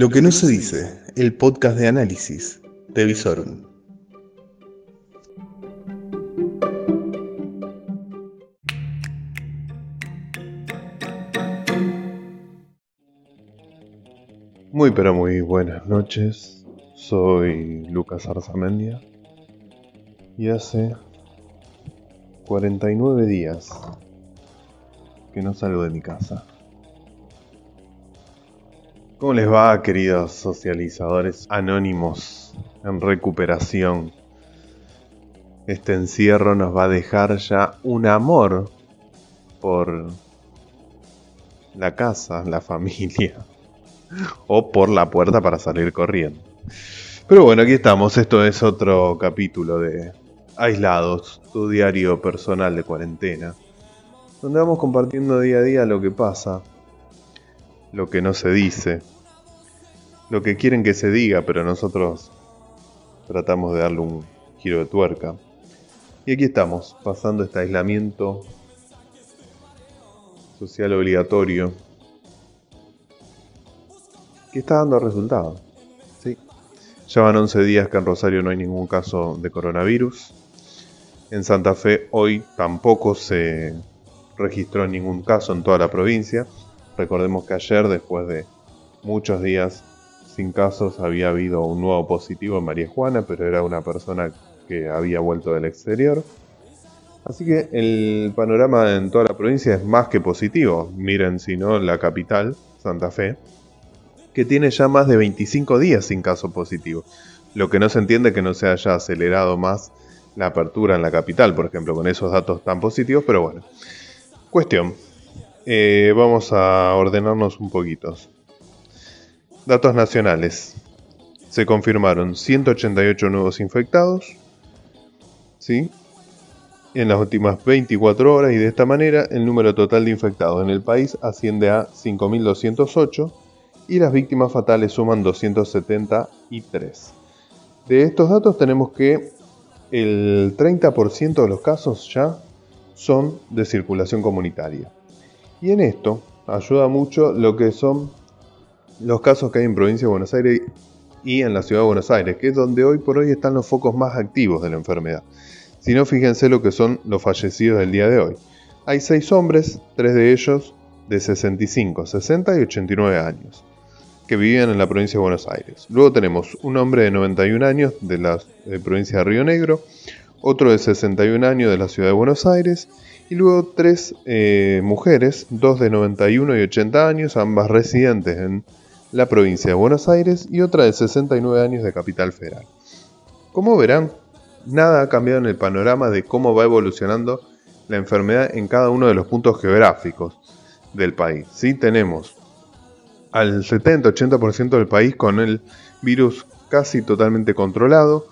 Lo que no se dice, el podcast de análisis de Visorum. Muy pero muy buenas noches, soy Lucas Arzamendia y hace 49 días que no salgo de mi casa. ¿Cómo les va, queridos socializadores anónimos en recuperación? Este encierro nos va a dejar ya un amor por la casa, la familia, o por la puerta para salir corriendo. Pero bueno, aquí estamos, esto es otro capítulo de Aislados, tu diario personal de cuarentena, donde vamos compartiendo día a día lo que pasa, lo que no se dice, lo que quieren que se diga, pero nosotros tratamos de darle un giro de tuerca. Y aquí estamos, pasando este aislamiento social obligatorio que está dando resultados. ¿sí? Ya van 11 días que en Rosario no hay ningún caso de coronavirus. En Santa Fe hoy tampoco se registró ningún caso en toda la provincia. Recordemos que ayer, después de muchos días sin casos, había habido un nuevo positivo en María Juana, pero era una persona que había vuelto del exterior. Así que el panorama en toda la provincia es más que positivo. Miren, si no, la capital, Santa Fe, que tiene ya más de 25 días sin caso positivo. Lo que no se entiende es que no se haya acelerado más la apertura en la capital, por ejemplo, con esos datos tan positivos, pero bueno. Cuestión, eh, vamos a ordenarnos un poquito. Datos nacionales. Se confirmaron 188 nuevos infectados. ¿Sí? En las últimas 24 horas y de esta manera el número total de infectados en el país asciende a 5.208 y las víctimas fatales suman 273. De estos datos tenemos que el 30% de los casos ya son de circulación comunitaria. Y en esto ayuda mucho lo que son los casos que hay en provincia de Buenos Aires y en la ciudad de Buenos Aires, que es donde hoy por hoy están los focos más activos de la enfermedad. Si no, fíjense lo que son los fallecidos del día de hoy. Hay seis hombres, tres de ellos de 65, 60 y 89 años, que vivían en la provincia de Buenos Aires. Luego tenemos un hombre de 91 años de la provincia de Río Negro, otro de 61 años de la ciudad de Buenos Aires y luego tres eh, mujeres, dos de 91 y 80 años, ambas residentes en la provincia de Buenos Aires y otra de 69 años de Capital Federal. Como verán, nada ha cambiado en el panorama de cómo va evolucionando la enfermedad en cada uno de los puntos geográficos del país. Sí tenemos al 70-80% del país con el virus casi totalmente controlado,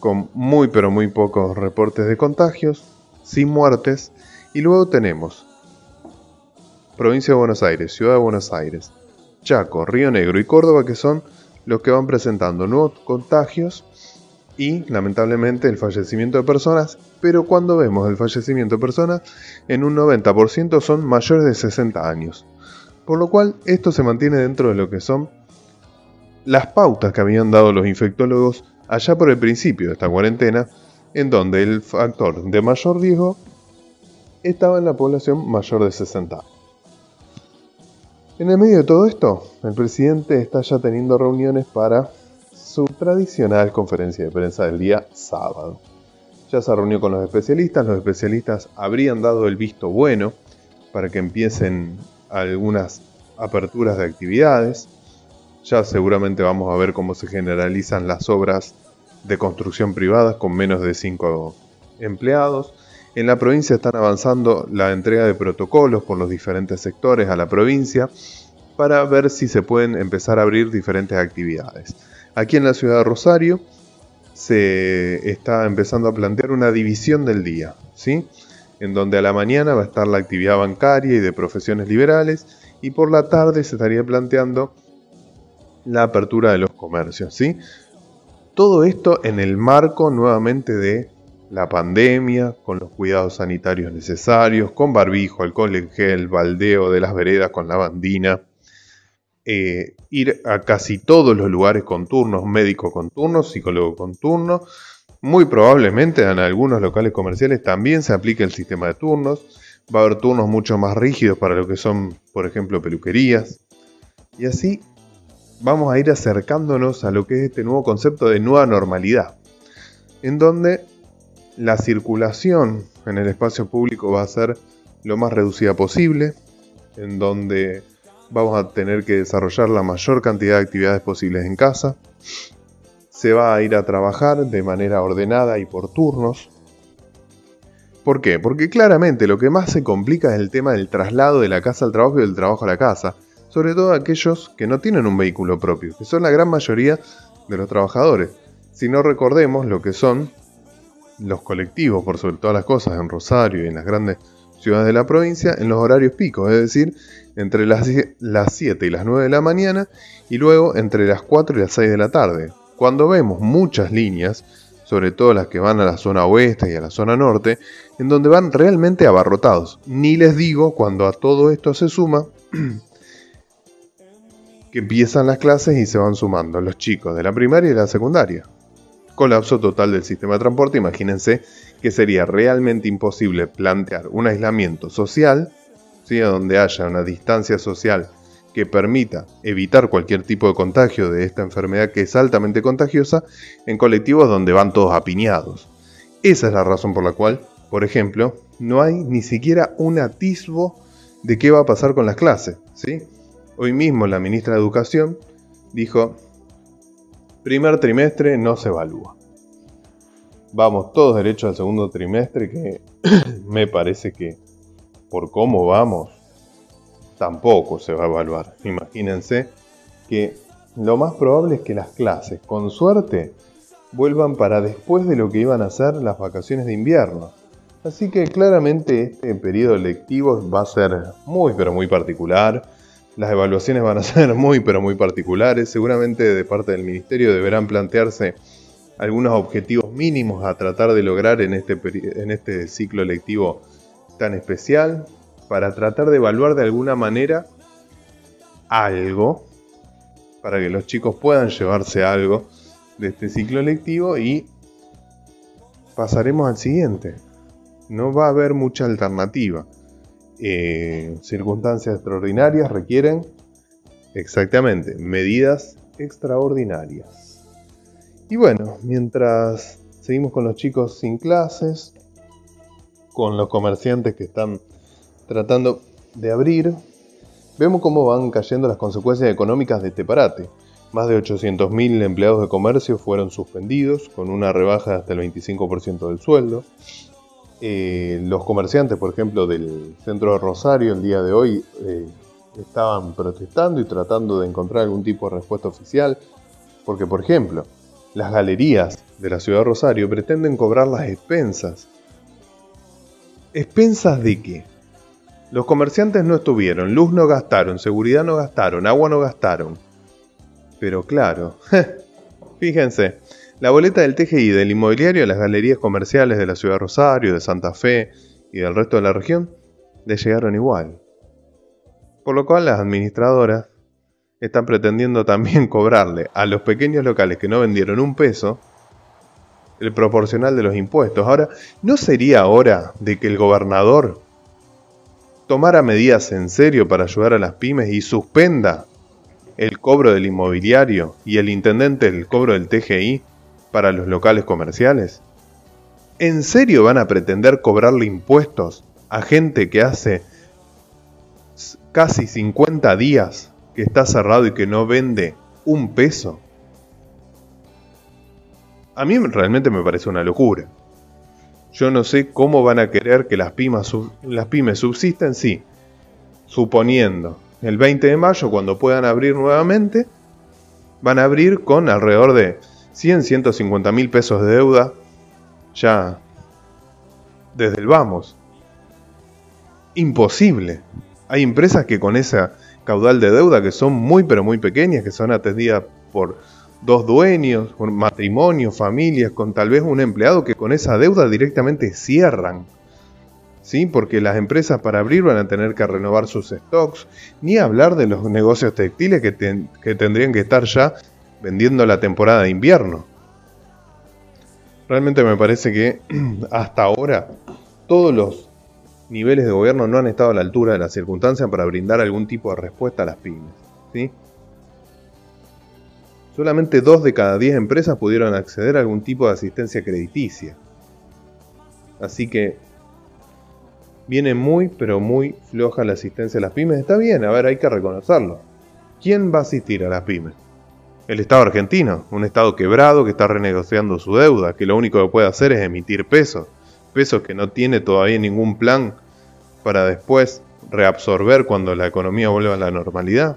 con muy pero muy pocos reportes de contagios, sin muertes, y luego tenemos Provincia de Buenos Aires, Ciudad de Buenos Aires, Chaco, Río Negro y Córdoba que son los que van presentando nuevos contagios y lamentablemente el fallecimiento de personas, pero cuando vemos el fallecimiento de personas, en un 90% son mayores de 60 años. Por lo cual esto se mantiene dentro de lo que son las pautas que habían dado los infectólogos allá por el principio de esta cuarentena, en donde el factor de mayor riesgo estaba en la población mayor de 60 años. En el medio de todo esto, el presidente está ya teniendo reuniones para su tradicional conferencia de prensa del día sábado. Ya se reunió con los especialistas, los especialistas habrían dado el visto bueno para que empiecen algunas aperturas de actividades. Ya seguramente vamos a ver cómo se generalizan las obras de construcción privadas con menos de 5 empleados. En la provincia están avanzando la entrega de protocolos por los diferentes sectores a la provincia para ver si se pueden empezar a abrir diferentes actividades. Aquí en la ciudad de Rosario se está empezando a plantear una división del día, ¿sí? En donde a la mañana va a estar la actividad bancaria y de profesiones liberales y por la tarde se estaría planteando la apertura de los comercios, ¿sí? Todo esto en el marco nuevamente de la pandemia, con los cuidados sanitarios necesarios, con barbijo, alcohol en gel, baldeo de las veredas con lavandina, eh, ir a casi todos los lugares con turnos, médico con turnos, psicólogo con turnos. Muy probablemente en algunos locales comerciales también se aplique el sistema de turnos. Va a haber turnos mucho más rígidos para lo que son, por ejemplo, peluquerías. Y así vamos a ir acercándonos a lo que es este nuevo concepto de nueva normalidad, en donde la circulación en el espacio público va a ser lo más reducida posible, en donde vamos a tener que desarrollar la mayor cantidad de actividades posibles en casa, se va a ir a trabajar de manera ordenada y por turnos. ¿Por qué? Porque claramente lo que más se complica es el tema del traslado de la casa al trabajo y del trabajo a la casa, sobre todo aquellos que no tienen un vehículo propio, que son la gran mayoría de los trabajadores. Si no recordemos lo que son los colectivos, por sobre todas las cosas, en Rosario y en las grandes ciudades de la provincia, en los horarios picos, es decir, entre las, las 7 y las 9 de la mañana y luego entre las 4 y las 6 de la tarde. Cuando vemos muchas líneas, sobre todo las que van a la zona oeste y a la zona norte, en donde van realmente abarrotados. Ni les digo cuando a todo esto se suma que empiezan las clases y se van sumando los chicos de la primaria y la secundaria colapso total del sistema de transporte, imagínense que sería realmente imposible plantear un aislamiento social, ¿sí? donde haya una distancia social que permita evitar cualquier tipo de contagio de esta enfermedad que es altamente contagiosa en colectivos donde van todos apiñados. Esa es la razón por la cual, por ejemplo, no hay ni siquiera un atisbo de qué va a pasar con las clases. ¿sí? Hoy mismo la ministra de Educación dijo, Primer trimestre no se evalúa. Vamos todos derechos al segundo trimestre que me parece que por cómo vamos tampoco se va a evaluar. Imagínense que lo más probable es que las clases, con suerte, vuelvan para después de lo que iban a ser las vacaciones de invierno. Así que claramente este periodo lectivo va a ser muy pero muy particular las evaluaciones van a ser muy pero muy particulares. Seguramente de parte del ministerio deberán plantearse algunos objetivos mínimos a tratar de lograr en este, en este ciclo lectivo tan especial para tratar de evaluar de alguna manera algo, para que los chicos puedan llevarse algo de este ciclo lectivo y pasaremos al siguiente. No va a haber mucha alternativa. Eh, circunstancias extraordinarias requieren exactamente medidas extraordinarias. Y bueno, mientras seguimos con los chicos sin clases, con los comerciantes que están tratando de abrir, vemos cómo van cayendo las consecuencias económicas de este parate. Más de 800.000 empleados de comercio fueron suspendidos, con una rebaja hasta el 25% del sueldo. Eh, los comerciantes, por ejemplo, del centro de Rosario el día de hoy eh, estaban protestando y tratando de encontrar algún tipo de respuesta oficial, porque, por ejemplo, las galerías de la ciudad de Rosario pretenden cobrar las expensas. ¿Expensas de qué? Los comerciantes no estuvieron, luz no gastaron, seguridad no gastaron, agua no gastaron. Pero claro, fíjense, la boleta del TGI del inmobiliario a las galerías comerciales de la ciudad de Rosario, de Santa Fe y del resto de la región le llegaron igual. Por lo cual las administradoras están pretendiendo también cobrarle a los pequeños locales que no vendieron un peso el proporcional de los impuestos. Ahora, ¿no sería hora de que el gobernador tomara medidas en serio para ayudar a las pymes y suspenda el cobro del inmobiliario y el intendente el cobro del TGI? Para los locales comerciales? ¿En serio van a pretender cobrarle impuestos a gente que hace casi 50 días que está cerrado y que no vende un peso? A mí realmente me parece una locura. Yo no sé cómo van a querer que las pymes, subsisten, sí, suponiendo el 20 de mayo, cuando puedan abrir nuevamente, van a abrir con alrededor de 100, 150 mil pesos de deuda ya desde el vamos. Imposible. Hay empresas que con esa caudal de deuda que son muy pero muy pequeñas, que son atendidas por dos dueños, por matrimonios, familias, con tal vez un empleado que con esa deuda directamente cierran. ¿sí? porque las empresas para abrir van a tener que renovar sus stocks, ni hablar de los negocios textiles que, que tendrían que estar ya vendiendo la temporada de invierno. Realmente me parece que hasta ahora todos los niveles de gobierno no han estado a la altura de las circunstancias para brindar algún tipo de respuesta a las pymes. ¿sí? Solamente dos de cada diez empresas pudieron acceder a algún tipo de asistencia crediticia. Así que viene muy, pero muy floja la asistencia a las pymes. Está bien, a ver, hay que reconocerlo. ¿Quién va a asistir a las pymes? El Estado argentino, un Estado quebrado que está renegociando su deuda, que lo único que puede hacer es emitir pesos, pesos que no tiene todavía ningún plan para después reabsorber cuando la economía vuelva a la normalidad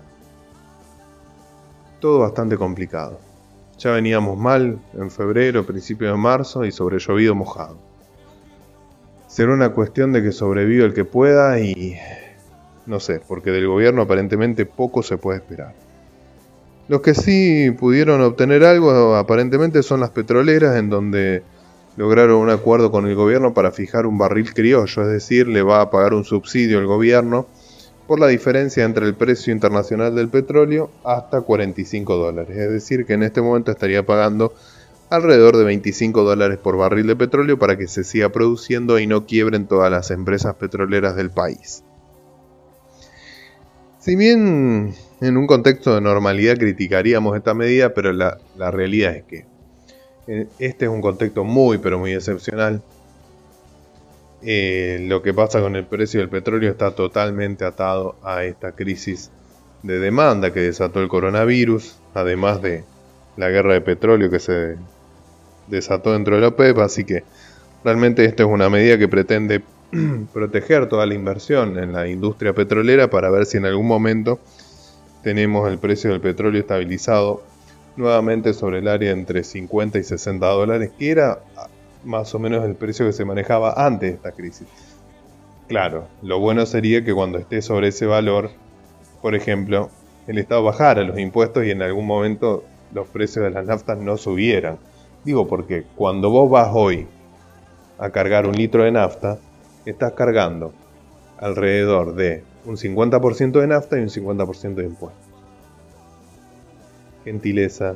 todo bastante complicado. Ya veníamos mal en febrero, principio de marzo y sobre llovido mojado. Será una cuestión de que sobreviva el que pueda y no sé, porque del gobierno aparentemente poco se puede esperar. Los que sí pudieron obtener algo aparentemente son las petroleras en donde lograron un acuerdo con el gobierno para fijar un barril criollo, es decir, le va a pagar un subsidio el gobierno por la diferencia entre el precio internacional del petróleo hasta 45 dólares. Es decir, que en este momento estaría pagando alrededor de 25 dólares por barril de petróleo para que se siga produciendo y no quiebren todas las empresas petroleras del país. Si bien en un contexto de normalidad criticaríamos esta medida, pero la, la realidad es que eh, este es un contexto muy pero muy excepcional. Eh, lo que pasa con el precio del petróleo está totalmente atado a esta crisis de demanda que desató el coronavirus, además de la guerra de petróleo que se desató dentro de la OPEP, así que realmente esta es una medida que pretende proteger toda la inversión en la industria petrolera para ver si en algún momento tenemos el precio del petróleo estabilizado nuevamente sobre el área entre 50 y 60 dólares, que era más o menos el precio que se manejaba antes de esta crisis. Claro, lo bueno sería que cuando esté sobre ese valor, por ejemplo, el Estado bajara los impuestos y en algún momento los precios de las naftas no subieran. Digo porque cuando vos vas hoy a cargar un litro de nafta, estás cargando alrededor de un 50% de nafta y un 50% de impuestos. Gentileza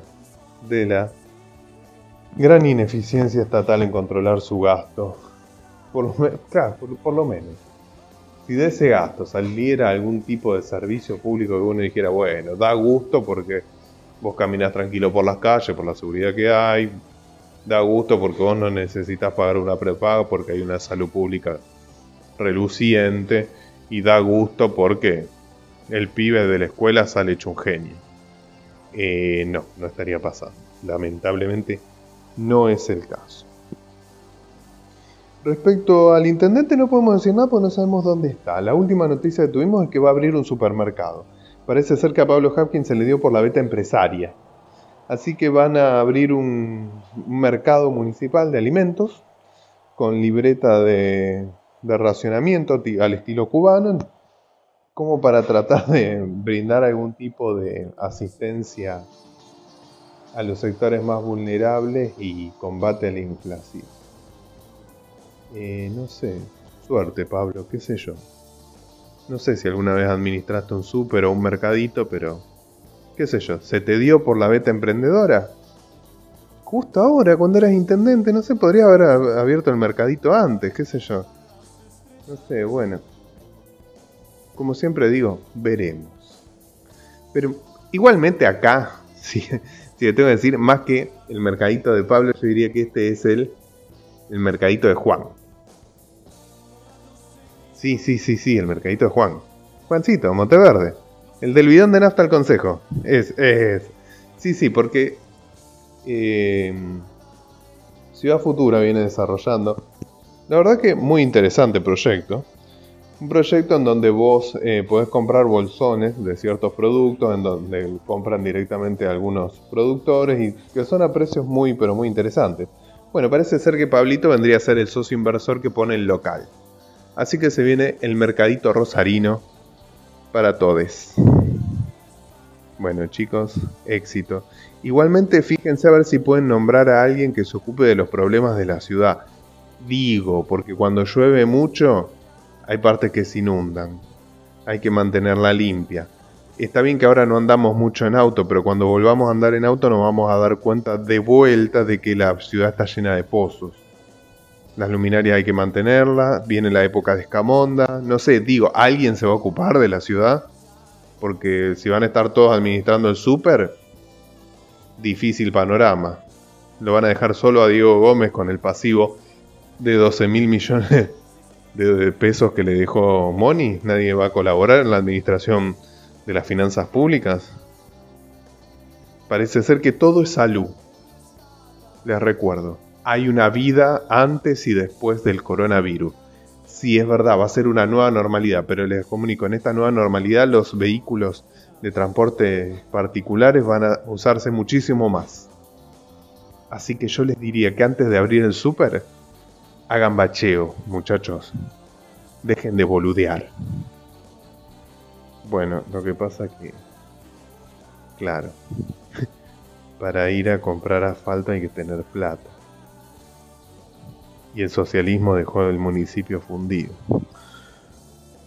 de la Gran ineficiencia estatal en controlar su gasto. Por lo, claro, por, lo menos. Si de ese gasto saliera algún tipo de servicio público que uno dijera, bueno, da gusto porque vos caminas tranquilo por las calles, por la seguridad que hay, da gusto porque vos no necesitas pagar una prepaga porque hay una salud pública reluciente y da gusto porque el pibe de la escuela sale hecho un genio. Eh, no, no estaría pasando. Lamentablemente no es el caso. Respecto al intendente no podemos decir nada porque no sabemos dónde está. La última noticia que tuvimos es que va a abrir un supermercado. Parece ser que a Pablo Hopkins se le dio por la beta empresaria. Así que van a abrir un, mercado municipal de alimentos con libreta de, de racionamiento al estilo cubano, como para tratar de brindar algún tipo de asistencia a los sectores más vulnerables y combate a la inflación. Eh, no sé, suerte Pablo, qué sé yo. No sé si alguna vez administraste un súper o un mercadito, pero qué sé yo, ¿se te dio por la beta emprendedora? Justo ahora, cuando eras intendente, no sé, podría haber abierto el mercadito antes, qué sé yo. No sé, bueno. Como siempre digo, veremos. Pero igualmente acá, sí, si te tengo que decir, más que el mercadito de Pablo, yo diría que este es el, el mercadito de Juan. Sí, sí, sí, sí, el mercadito de Juan. Juancito, Monteverde. El del bidón de nafta al consejo. Es, es. Sí, sí, porque eh, Ciudad Futura viene desarrollando. La verdad que muy interesante proyecto. Un proyecto en donde vos eh, podés comprar bolsones de ciertos productos, en donde compran directamente algunos productores y que son a precios muy, pero muy interesantes. Bueno, parece ser que Pablito vendría a ser el socio inversor que pone el local. Así que se viene el mercadito rosarino para todos. Bueno chicos, éxito. Igualmente fíjense a ver si pueden nombrar a alguien que se ocupe de los problemas de la ciudad. Digo, porque cuando llueve mucho, hay partes que se inundan, hay que mantenerla limpia. Está bien que ahora no andamos mucho en auto, pero cuando volvamos a andar en auto nos vamos a dar cuenta de vuelta de que la ciudad está llena de pozos. Las luminarias hay que mantenerlas, viene la época de escamonda, no sé, digo, ¿alguien se va a ocupar de la ciudad? Porque si van a estar todos administrando el súper, difícil panorama. Lo van a dejar solo a Diego Gómez con el pasivo de 12 mil millones de pesos que le dejó Moni. Nadie va a colaborar en la administración de las finanzas públicas. Parece ser que todo es salud. Les recuerdo, hay una vida antes y después del coronavirus. Sí, es verdad, va a ser una nueva normalidad, pero les comunico, en esta nueva normalidad los vehículos de transporte particulares van a usarse muchísimo más. Así que yo les diría que antes de abrir el súper, hagan bacheo, muchachos. Dejen de boludear. Bueno, lo que pasa que... Claro. Para ir a comprar asfalto hay que tener plata. Y el socialismo dejó el municipio fundido.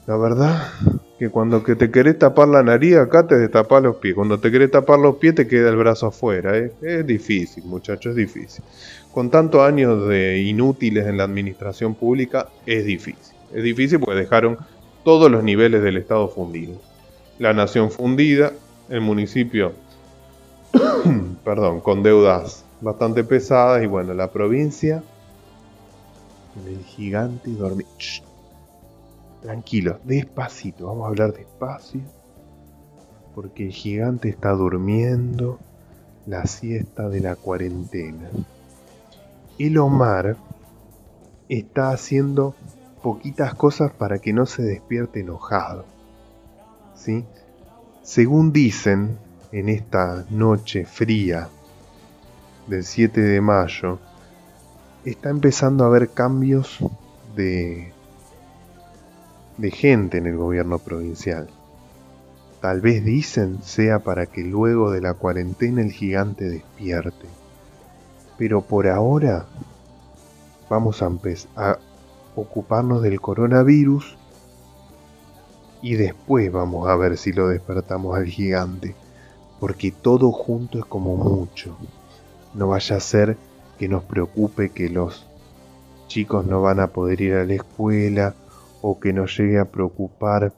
La verdad que cuando que te querés tapar la nariz, acá te destapas los pies. Cuando te querés tapar los pies, te queda el brazo afuera. Es difícil, muchachos, es difícil. Con tantos años de inútiles en la administración pública, es difícil. Es difícil porque dejaron todos los niveles del Estado fundidos. La nación fundida, el municipio, perdón, con deudas bastante pesadas y bueno, la provincia, el gigante dormir. Tranquilo, despacito, vamos a hablar despacio. Porque el gigante está durmiendo la siesta de la cuarentena. El Omar está haciendo poquitas cosas para que no se despierte enojado. ¿Sí? Según dicen, en esta noche fría del 7 de mayo, está empezando a haber cambios de de gente en el gobierno provincial. Tal vez dicen sea para que luego de la cuarentena el gigante despierte. Pero por ahora vamos a, a ocuparnos del coronavirus y después vamos a ver si lo despertamos al gigante. Porque todo junto es como mucho. No vaya a ser que nos preocupe que los chicos no van a poder ir a la escuela o que nos llegue a preocupar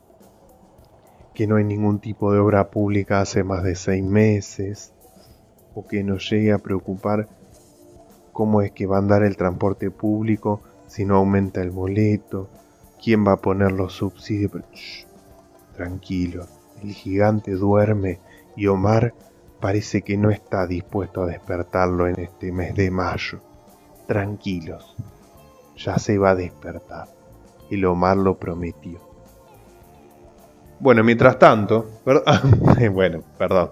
que no hay ningún tipo de obra pública hace más de seis meses, o que nos llegue a preocupar cómo es que va a andar el transporte público si no aumenta el boleto, quién va a poner los subsidios. tranquilo, el gigante duerme y Omar parece que no está dispuesto a despertarlo en este mes de mayo. Tranquilos, ya se va a despertar y Omar lo prometió. Bueno, mientras tanto, bueno, perdón.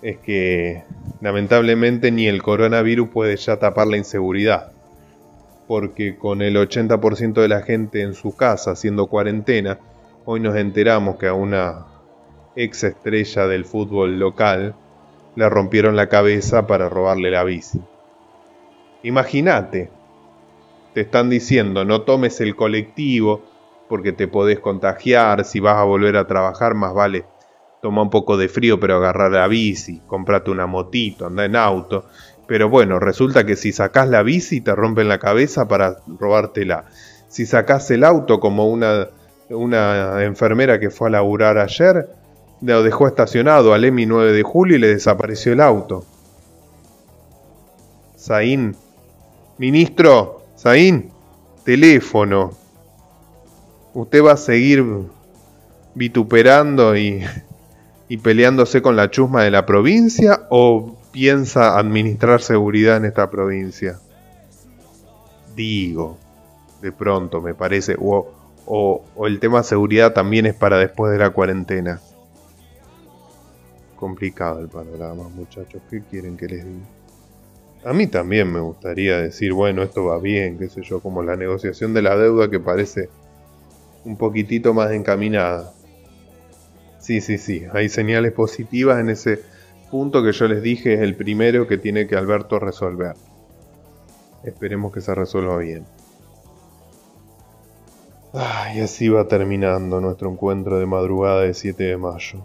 Es que lamentablemente ni el coronavirus puede ya tapar la inseguridad. Porque con el 80% de la gente en su casa haciendo cuarentena, hoy nos enteramos que a una ex estrella del fútbol local le rompieron la cabeza para robarle la bici. Imagínate, te están diciendo no tomes el colectivo porque te podés contagiar, si vas a volver a trabajar más vale toma un poco de frío pero agarrar la bici, comprate una motito, anda en auto. Pero bueno, resulta que si sacás la bici te rompen la cabeza para robártela. Si sacás el auto como una, una enfermera que fue a laburar ayer, lo dejó estacionado al EMI 9 de julio y le desapareció el auto. Zain, ministro, Zain, teléfono. ¿Usted va a seguir vituperando y, y peleándose con la chusma de la provincia o piensa administrar seguridad en esta provincia? Digo, de pronto me parece, o, o, o, el tema seguridad también es para después de la cuarentena. Complicado el panorama, muchachos, ¿qué quieren que les diga? A mí también me gustaría decir, bueno, esto va bien, qué sé yo, como la negociación de la deuda que parece un poquitito más encaminada. Sí, sí, sí, hay señales positivas en ese punto que yo les dije es el primero que tiene que Alberto resolver. Esperemos que se resuelva bien. y así va terminando nuestro encuentro de madrugada de 7 de mayo.